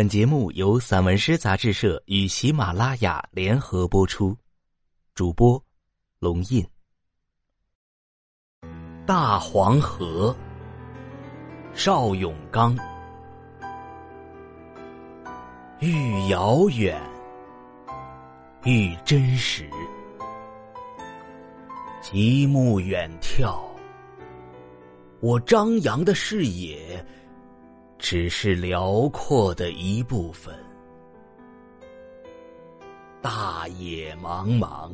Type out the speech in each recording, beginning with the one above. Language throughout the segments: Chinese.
本节目由散文诗杂志社与喜马拉雅联合播出，主播龙印。大黄河，邵永刚。愈遥远，愈真实。极目远眺，我张扬的视野。只是辽阔的一部分，大野茫茫，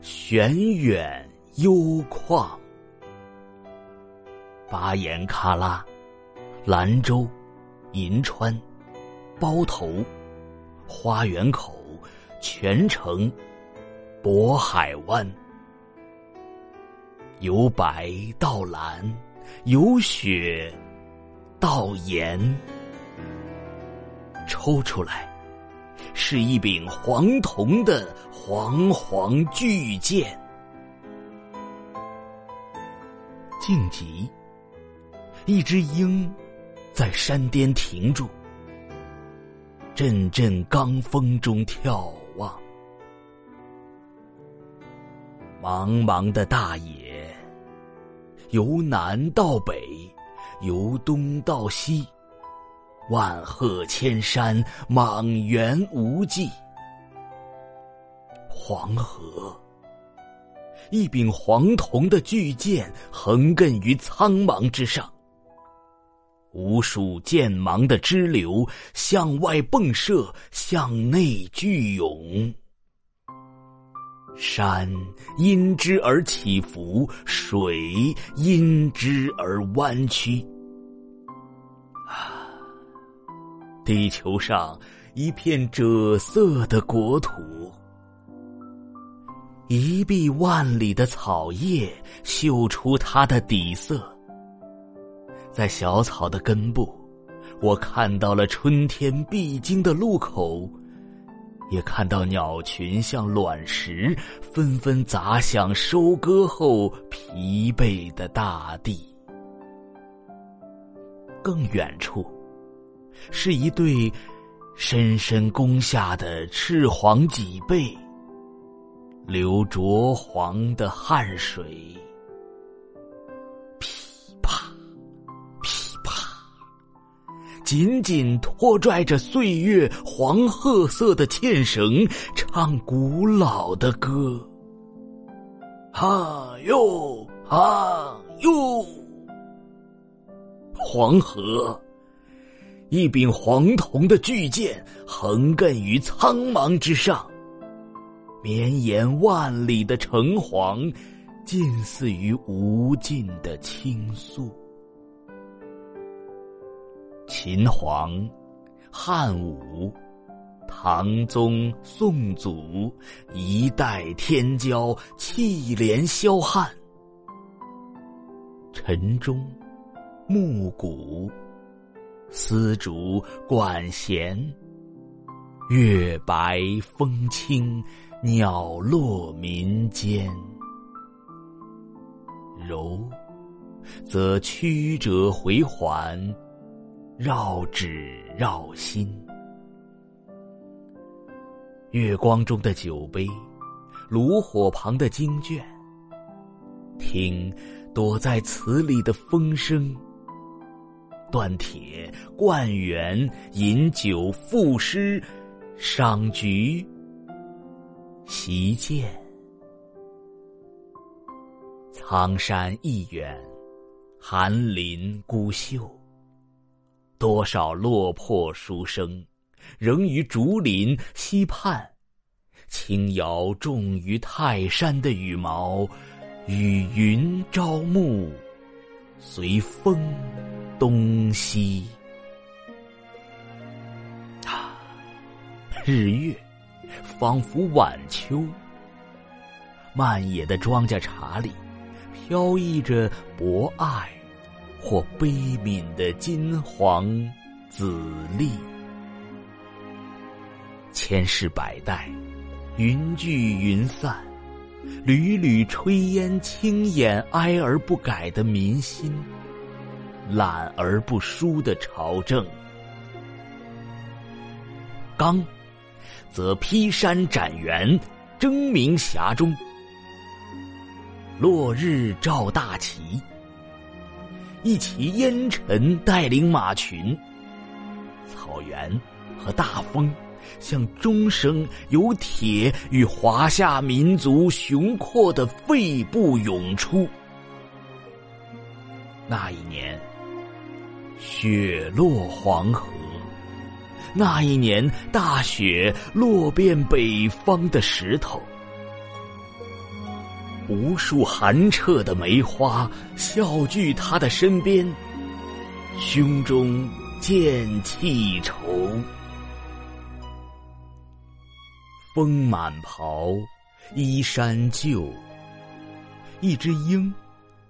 玄远幽旷。巴颜喀拉、兰州、银川、包头、花园口、泉城、渤海湾，由白到蓝，由雪。道盐抽出来，是一柄黄铜的煌煌巨剑。静极，一只鹰在山巅停住，阵阵罡风中眺望。茫茫的大野，由南到北。由东到西，万壑千山，莽原无际。黄河，一柄黄铜的巨剑，横亘于苍茫之上。无数剑芒的支流，向外迸射，向内聚涌。山因之而起伏，水因之而弯曲。啊，地球上一片赭色的国土，一碧万里的草叶绣出它的底色。在小草的根部，我看到了春天必经的路口。也看到鸟群像卵石，纷纷砸向收割后疲惫的大地。更远处，是一对深深弓下的赤黄脊背，流灼黄的汗水。紧紧拖拽着岁月黄褐色的纤绳，唱古老的歌。哈哟哈哟，黄河，一柄黄铜的巨剑，横亘于苍茫之上。绵延万里的橙黄，近似于无尽的倾诉。秦皇、汉武、唐宗、宋祖，一代天骄，气连霄汉。晨钟、暮鼓、丝竹、管弦，月白风清，鸟落民间。柔，则曲折回环。绕指绕心，月光中的酒杯，炉火旁的经卷，听躲在词里的风声。断铁灌园，饮酒赋诗，赏菊，习剑。苍山一远，寒林孤秀。多少落魄书生，仍于竹林溪畔，轻摇重于泰山的羽毛，与云朝暮，随风东西。啊，日月仿佛晚秋，漫野的庄稼茬里，飘逸着博爱。或悲悯的金黄紫丽，千世百代，云聚云散，缕缕炊烟轻掩哀而不改的民心，懒而不疏的朝政，刚，则披山斩原，争鸣峡中。落日照大旗，一骑烟尘带领马群，草原和大风。像钟声由铁与华夏民族雄阔的肺部涌出。那一年，雪落黄河；那一年，大雪落遍北方的石头。无数寒彻的梅花笑聚他的身边，胸中渐气愁。风满袍，衣衫旧。一只鹰，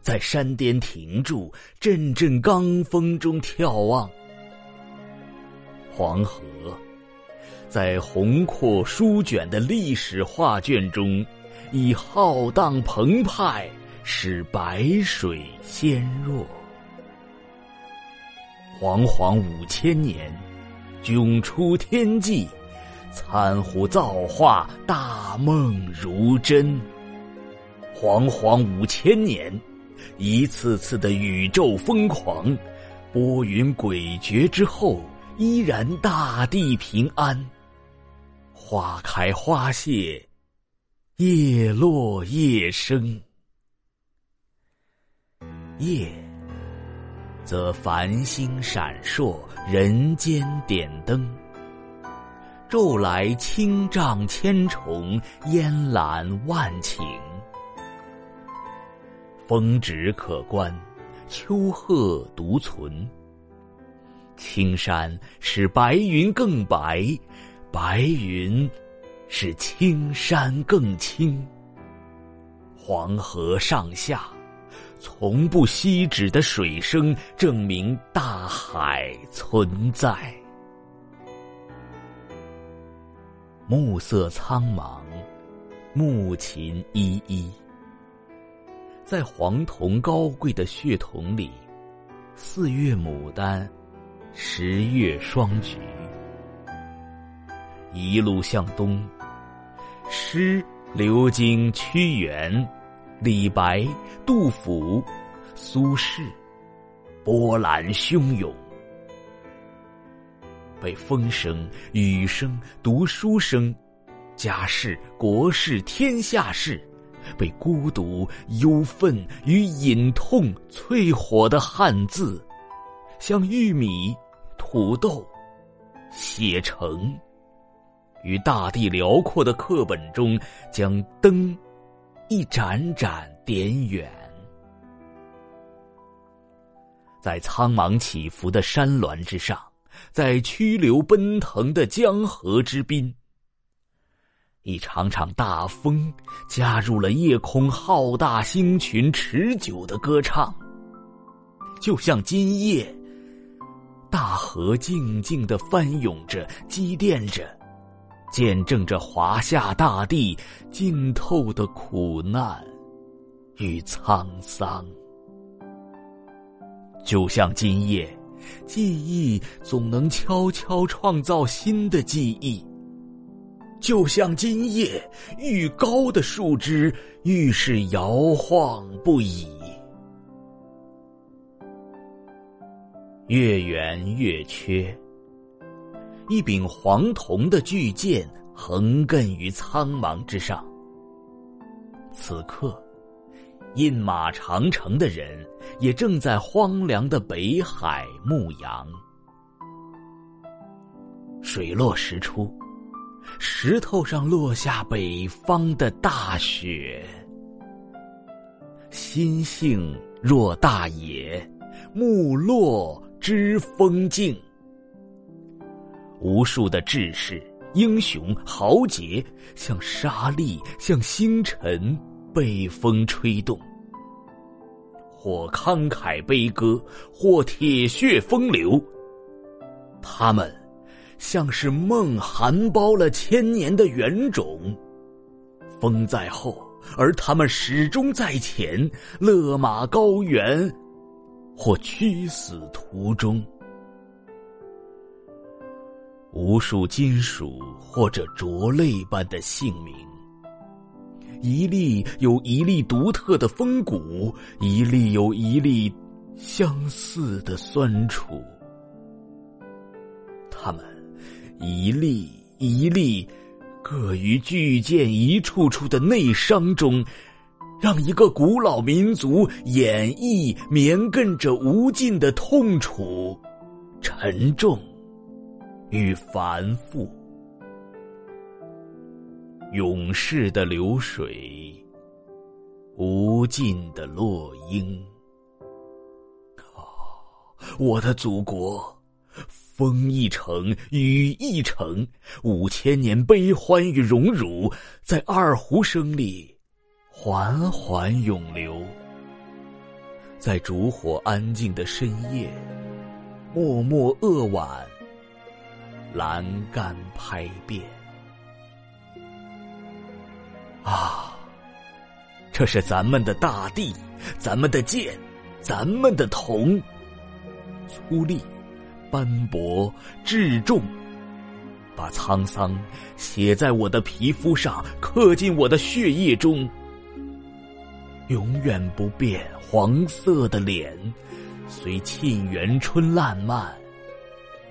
在山巅停住，阵阵罡风中眺望。黄河，在宏阔舒卷的历史画卷中，以浩荡澎湃，使白水鲜弱。煌煌五千年，迥出天际。参乎造化，大梦如真。惶惶五千年，一次次的宇宙疯狂，波云诡谲之后，依然大地平安。花开花谢，叶落叶生。夜，则繁星闪烁，人间点灯。骤来清障千重，烟岚万顷。峰值可观，丘壑独存。青山使白云更白，白云使青山更青。黄河上下，从不息止的水声，证明大海存在。暮色苍茫，暮琴依依。在黄铜高贵的血统里，四月牡丹，十月双菊。一路向东，诗流经屈原、李白、杜甫、苏轼，波澜汹涌。被风声、雨声、读书声、家事、国事、天下事，被孤独、忧愤与隐痛淬火的汉字，像玉米、土豆，写成，于大地辽阔的课本中，将灯一盏盏点远，在苍茫起伏的山峦之上。在曲流奔腾的江河之滨，一场场大风加入了夜空浩大星群持久的歌唱。就像今夜，大河静静的翻涌着，积淀着，见证着华夏大地浸透的苦难与沧桑。就像今夜。记忆总能悄悄创造新的记忆，就像今夜愈高的树枝，愈是摇晃不已。月圆月缺，一柄黄铜的巨剑横亘于苍茫之上。此刻。饮马长城的人，也正在荒凉的北海牧羊。水落石出，石头上落下北方的大雪。心性若大野，木落知风静。无数的志士、英雄、豪杰，像沙粒，像星辰。被风吹动，或慷慨悲歌，或铁血风流。他们像是梦含苞了千年的原种，风在后，而他们始终在前，勒马高原，或屈死途中。无数金属或者浊泪般的姓名，一粒有一粒独特的风骨，一粒有一粒相似的酸楚。他们一粒一粒，各于巨剑一处处的内伤中，让一个古老民族演绎绵亘着无尽的痛楚、沉重。与繁复，永世的流水，无尽的落英。啊，我的祖国，风一程，雨一程，五千年悲欢与荣辱，在二胡声里缓缓涌流，在烛火安静的深夜，默默扼腕。栏杆拍遍啊！这是咱们的大地，咱们的剑，咱们的铜，粗粝、斑驳、质重，把沧桑写在我的皮肤上，刻进我的血液中。永远不变黄色的脸，随沁园春烂漫。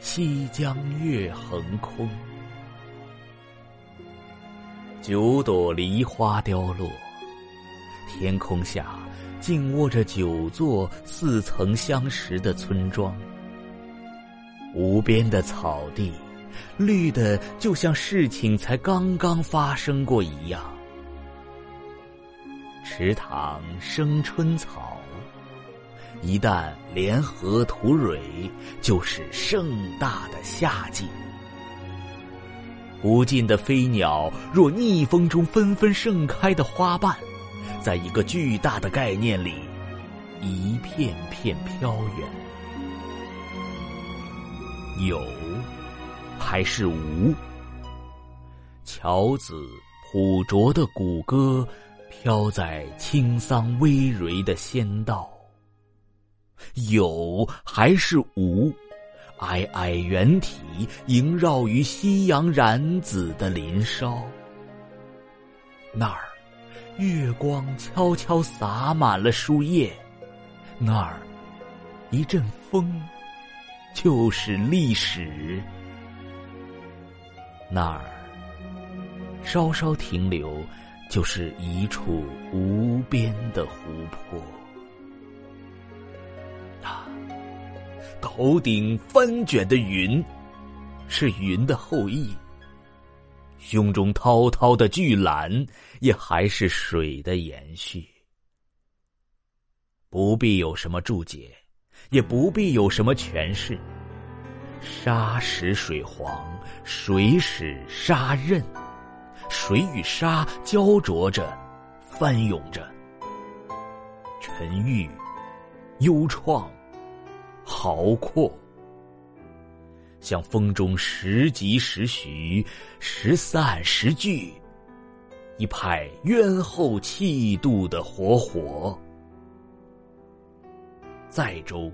西江月横空，九朵梨花凋落，天空下静卧着九座似曾相识的村庄。无边的草地，绿的就像事情才刚刚发生过一样。池塘生春草。一旦联合吐蕊，就是盛大的夏季。无尽的飞鸟，若逆风中纷纷盛开的花瓣，在一个巨大的概念里，一片片飘远。有，还是无？乔子朴拙的古歌，飘在青桑葳蕤的仙道。有还是无？皑皑圆体萦绕于夕阳染紫的林梢。那儿，月光悄悄洒满了树叶。那儿，一阵风，就是历史。那儿，稍稍停留，就是一处无边的湖泊。头顶翻卷的云，是云的后裔；胸中滔滔的巨澜，也还是水的延续。不必有什么注解，也不必有什么诠释。沙使水黄，水使沙韧，水与沙焦灼着，翻涌着，沉郁，幽怆。豪阔，像风中时急时徐、时散时聚，一派渊厚气度的活火。载舟，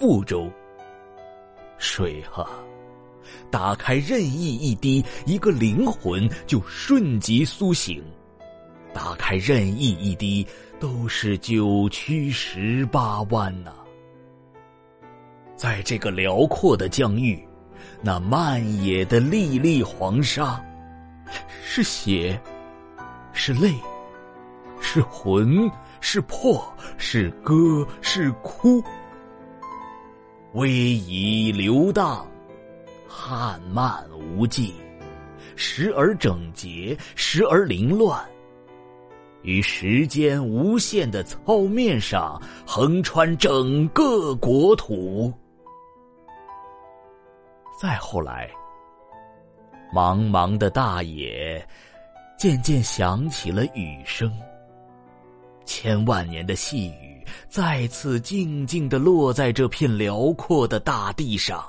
覆舟，水啊，打开任意一滴，一个灵魂就瞬即苏醒；打开任意一滴，都是九曲十八弯呐。在这个辽阔的疆域，那漫野的粒粒黄沙，是血，是泪，是魂，是魄，是歌，是哭，逶迤流荡，汉漫无际，时而整洁，时而凌乱，于时间无限的糙面上，横穿整个国土。再后来，茫茫的大野，渐渐响起了雨声。千万年的细雨，再次静静的落在这片辽阔的大地上。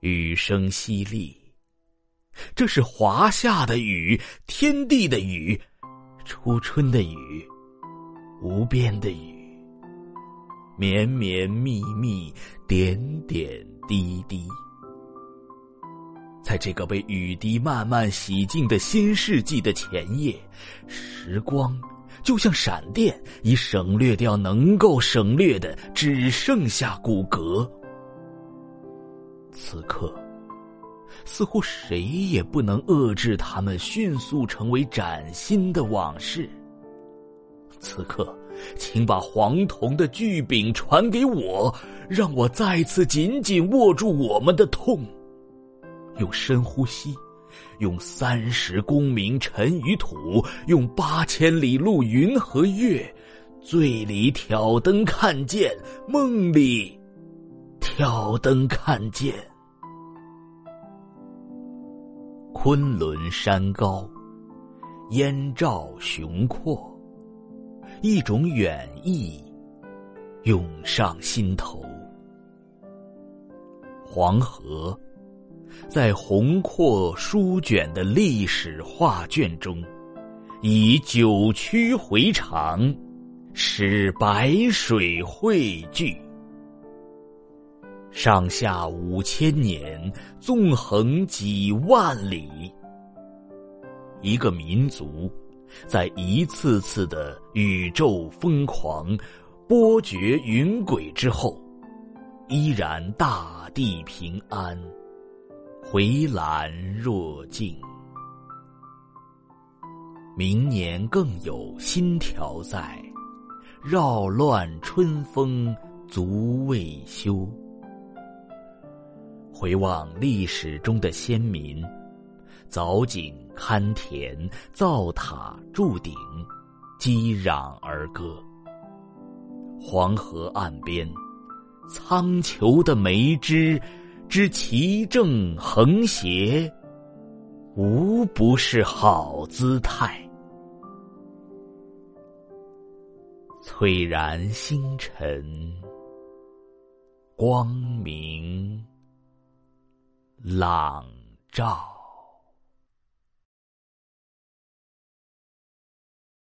雨声淅沥，这是华夏的雨，天地的雨，初春的雨，无边的雨，绵绵密密，点点。滴滴，在这个被雨滴慢慢洗净的新世纪的前夜，时光就像闪电，已省略掉能够省略的，只剩下骨骼。此刻，似乎谁也不能遏制他们迅速成为崭新的往事。此刻，请把黄铜的巨柄传给我，让我再次紧紧握住我们的痛。用深呼吸，用三十功名尘与土，用八千里路云和月，醉里挑灯看剑，梦里挑灯看剑。昆仑山高，烟罩雄阔，一种远意涌上心头。黄河。在宏阔书卷的历史画卷中，以九曲回肠，使白水汇聚。上下五千年，纵横几万里。一个民族，在一次次的宇宙疯狂、波谲云诡之后，依然大地平安。回澜若镜，明年更有新条在，扰乱春风足未休。回望历史中的先民，凿井勘田，造塔筑顶，击壤而歌。黄河岸边，苍穹的梅枝。知其正横斜，无不是好姿态。翠然星辰，光明朗照。